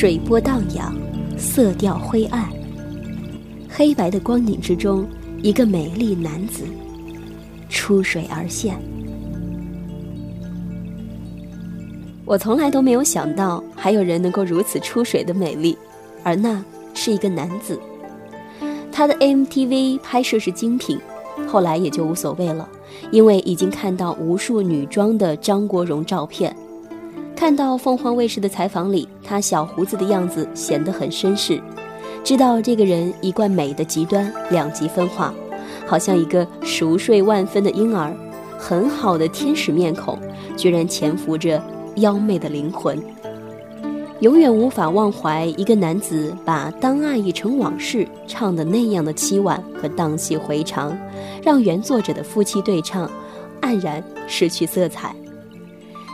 水波荡漾，色调灰暗。黑白的光影之中，一个美丽男子出水而现。我从来都没有想到，还有人能够如此出水的美丽，而那是一个男子。他的 MTV 拍摄是精品，后来也就无所谓了，因为已经看到无数女装的张国荣照片，看到凤凰卫视的采访里，他小胡子的样子显得很绅士，知道这个人一贯美的极端两极分化，好像一个熟睡万分的婴儿，很好的天使面孔，居然潜伏着。妖媚的灵魂，永远无法忘怀一个男子把“当爱已成往事”唱的那样的凄婉和荡气回肠，让原作者的夫妻对唱黯然失去色彩。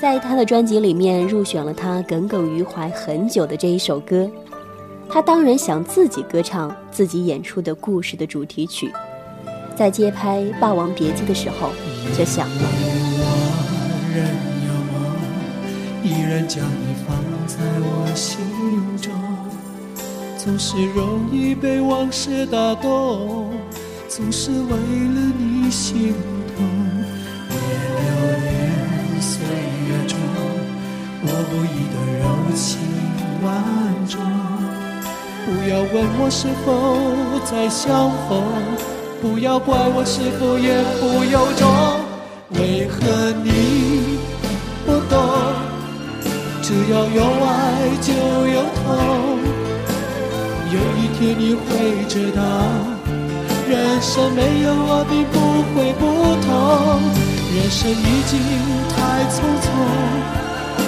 在他的专辑里面入选了他耿耿于怀很久的这一首歌，他当然想自己歌唱自己演出的故事的主题曲，在接拍《霸王别姬》的时候就想了。依然将你放在我心中，总是容易被往事打动，总是为了你心痛。情万种，不要问我是否再相逢，不要怪我是否言不由衷，为何你不懂？只要有爱就有痛，有一天你会知道，人生没有我并不会不同。人生已经太匆匆，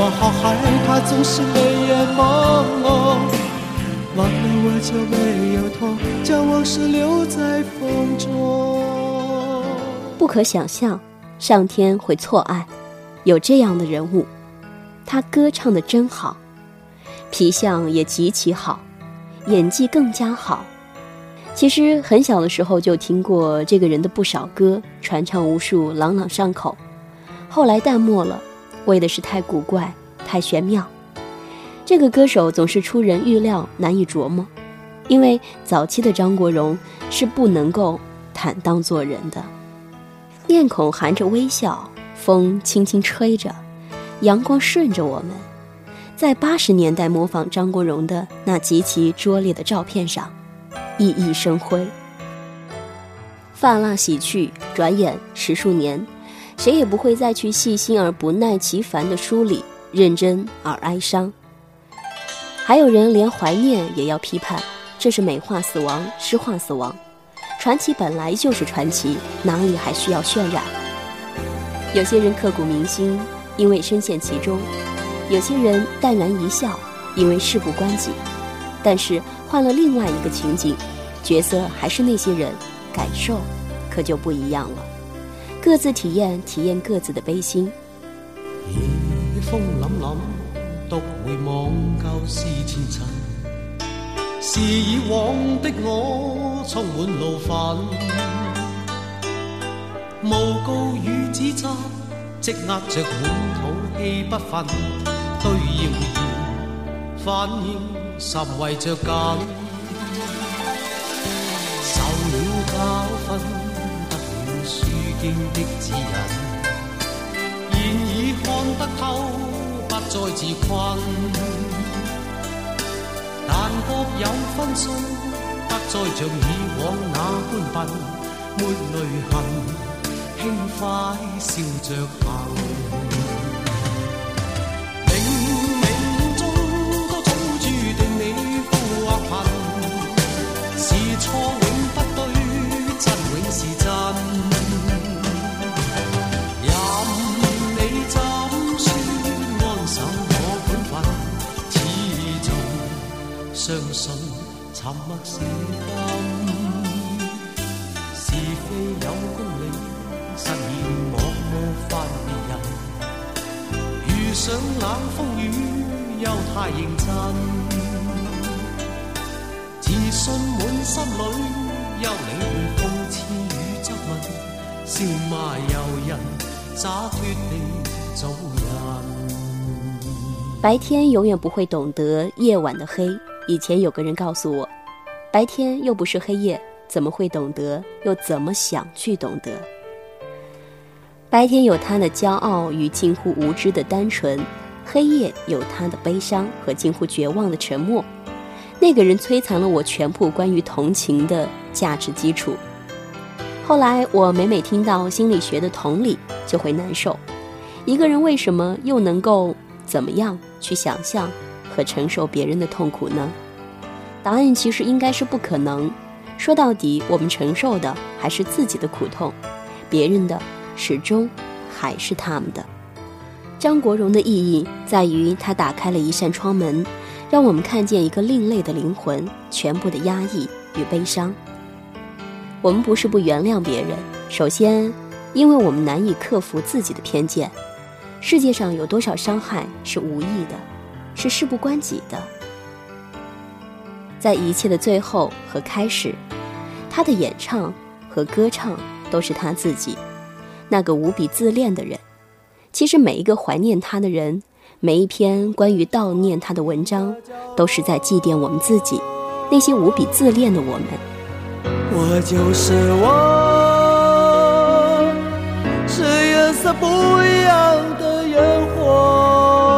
我好害怕总是泪眼朦胧。忘了我就没有痛，将往事留在风中。不可想象，上天会错爱，有这样的人物。他歌唱的真好，皮相也极其好，演技更加好。其实很小的时候就听过这个人的不少歌，传唱无数，朗朗上口。后来淡漠了，为的是太古怪、太玄妙。这个歌手总是出人预料，难以琢磨。因为早期的张国荣是不能够坦荡做人的，面孔含着微笑，风轻轻吹着。阳光顺着我们，在八十年代模仿张国荣的那极其拙劣的照片上，熠熠生辉。发蜡洗去，转眼十数年，谁也不会再去细心而不耐其烦的梳理，认真而哀伤。还有人连怀念也要批判，这是美化死亡、诗化死亡。传奇本来就是传奇，哪里还需要渲染？有些人刻骨铭心。因为深陷其中，有些人淡然一笑，因为事不关己。但是换了另外一个情景，角色还是那些人，感受可就不一样了。各自体验，体验各自的悲心。夜风凛凛，独回望旧事前尘，是以往的我充满怒愤，诬告与指责。积压着满肚气不愤，对谣言反应甚为着紧。经的指引，现已看得透，不再自困。但各有分数，不再像以往那般笨，没泪痕。轻快笑着行，算安守我本分，始终相沉默是金。是非有公理，实现我模范别人。遇上冷风雨，又太认真。自信满心里，休理会讽刺与质问，笑骂由人，洒脱地做人。白天永远不会懂得夜晚的黑。以前有个人告诉我，白天又不是黑夜，怎么会懂得？又怎么想去懂得？白天有他的骄傲与近乎无知的单纯，黑夜有他的悲伤和近乎绝望的沉默。那个人摧残了我全部关于同情的价值基础。后来我每每听到心理学的同理，就会难受。一个人为什么又能够怎么样去想象和承受别人的痛苦呢？答案其实应该是不可能。说到底，我们承受的还是自己的苦痛，别人的始终还是他们的。张国荣的意义在于他打开了一扇窗门。让我们看见一个另类的灵魂，全部的压抑与悲伤。我们不是不原谅别人，首先，因为我们难以克服自己的偏见。世界上有多少伤害是无意的，是事不关己的？在一切的最后和开始，他的演唱和歌唱都是他自己，那个无比自恋的人。其实每一个怀念他的人。每一篇关于悼念他的文章，都是在祭奠我们自己，那些无比自恋的我们。我就是我，是颜色不一样的烟火，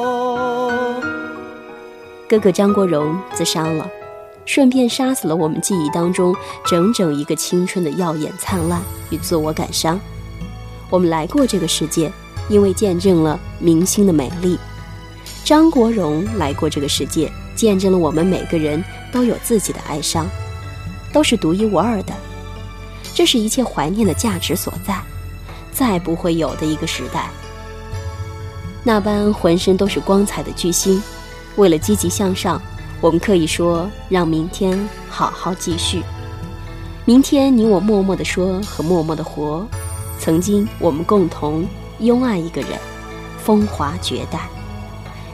哥哥张国荣自杀了，顺便杀死了我们记忆当中整整一个青春的耀眼灿烂与自我感伤。我们来过这个世界，因为见证了明星的美丽。张国荣来过这个世界，见证了我们每个人都有自己的哀伤，都是独一无二的。这是一切怀念的价值所在，再不会有的一个时代。那般浑身都是光彩的巨星，为了积极向上，我们可以说让明天好好继续。明天你我默默的说和默默的活，曾经我们共同拥爱一个人，风华绝代。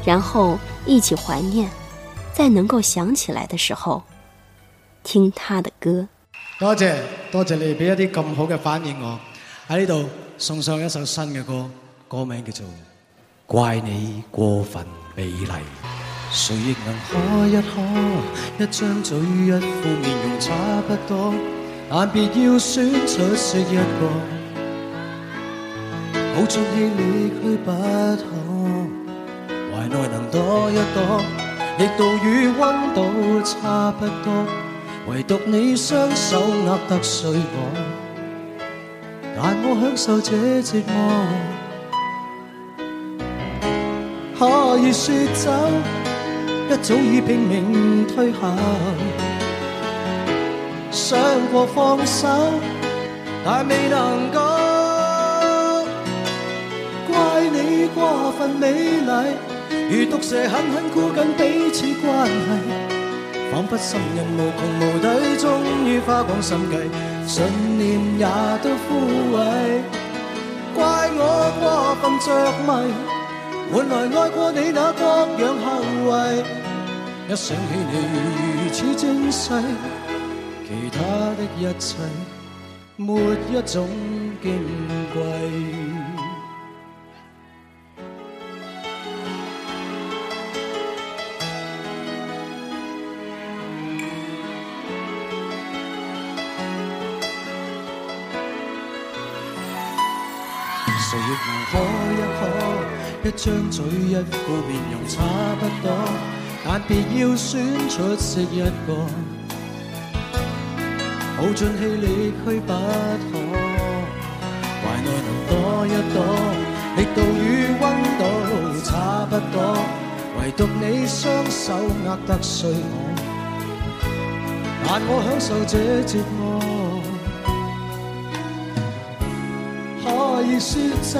然后一起怀念，在能够想起来的时候，听他的歌。多谢多谢你俾一啲咁好嘅反应我喺呢度送上一首新嘅歌，歌名叫做《怪你过分美丽》。谁亦能可一可，一张嘴一副面容差不多，但别要选出色一个，好出气力去不可。怀内能躲一躲，力度与温度差不多，唯独你双手握得碎我，但我享受这折磨。可以说走，一早已拼命退后，想过放手，但未能够。怪你过分美丽。如毒蛇狠狠箍紧彼此关系，仿佛心人无穷无底，终于花光心计，信念也都枯萎。怪我过分着迷，换来爱过你那各样后遗。一想起你如此精细，其他的一切没一种矜贵。谁亦能可一，张嘴一副面容差不多，但别要选出色一个，耗尽气力去不可。怀内能躲一躲，力度与温度差不多，唯独你双手握得碎我，但我享受这折磨。可以说走，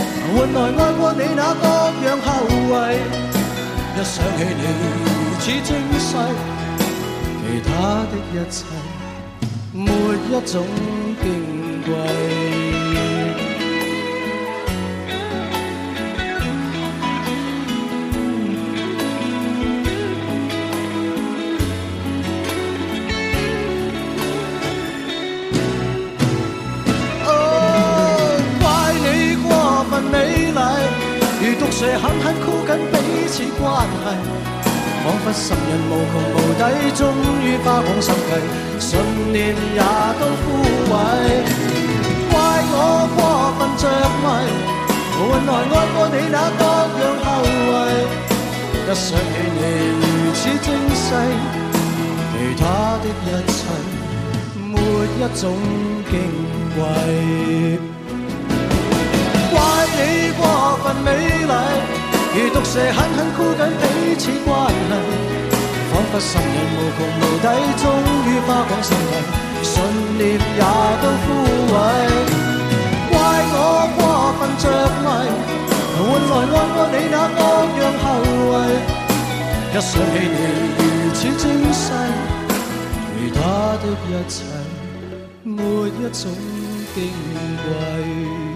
换来爱过你那各样后遗。一想起你如此精细。其他的一切，没一种矜贵。丽，如毒蛇狠狠箍紧彼此关系。仿佛心人无穷无底，终于花光心计，信念也都枯萎。怪我过分着迷，换来爱过你那各样后遗。一想起你如此精细，其他的一切没一种矜贵。怪你过分美丽。如毒蛇狠狠箍紧彼此关系，仿佛心人无穷无底，终于花光心计，信念也都枯萎。怪我过分着迷，换来爱过你那各样后遗。一想起你如此精细，其他的一切没一种矜贵。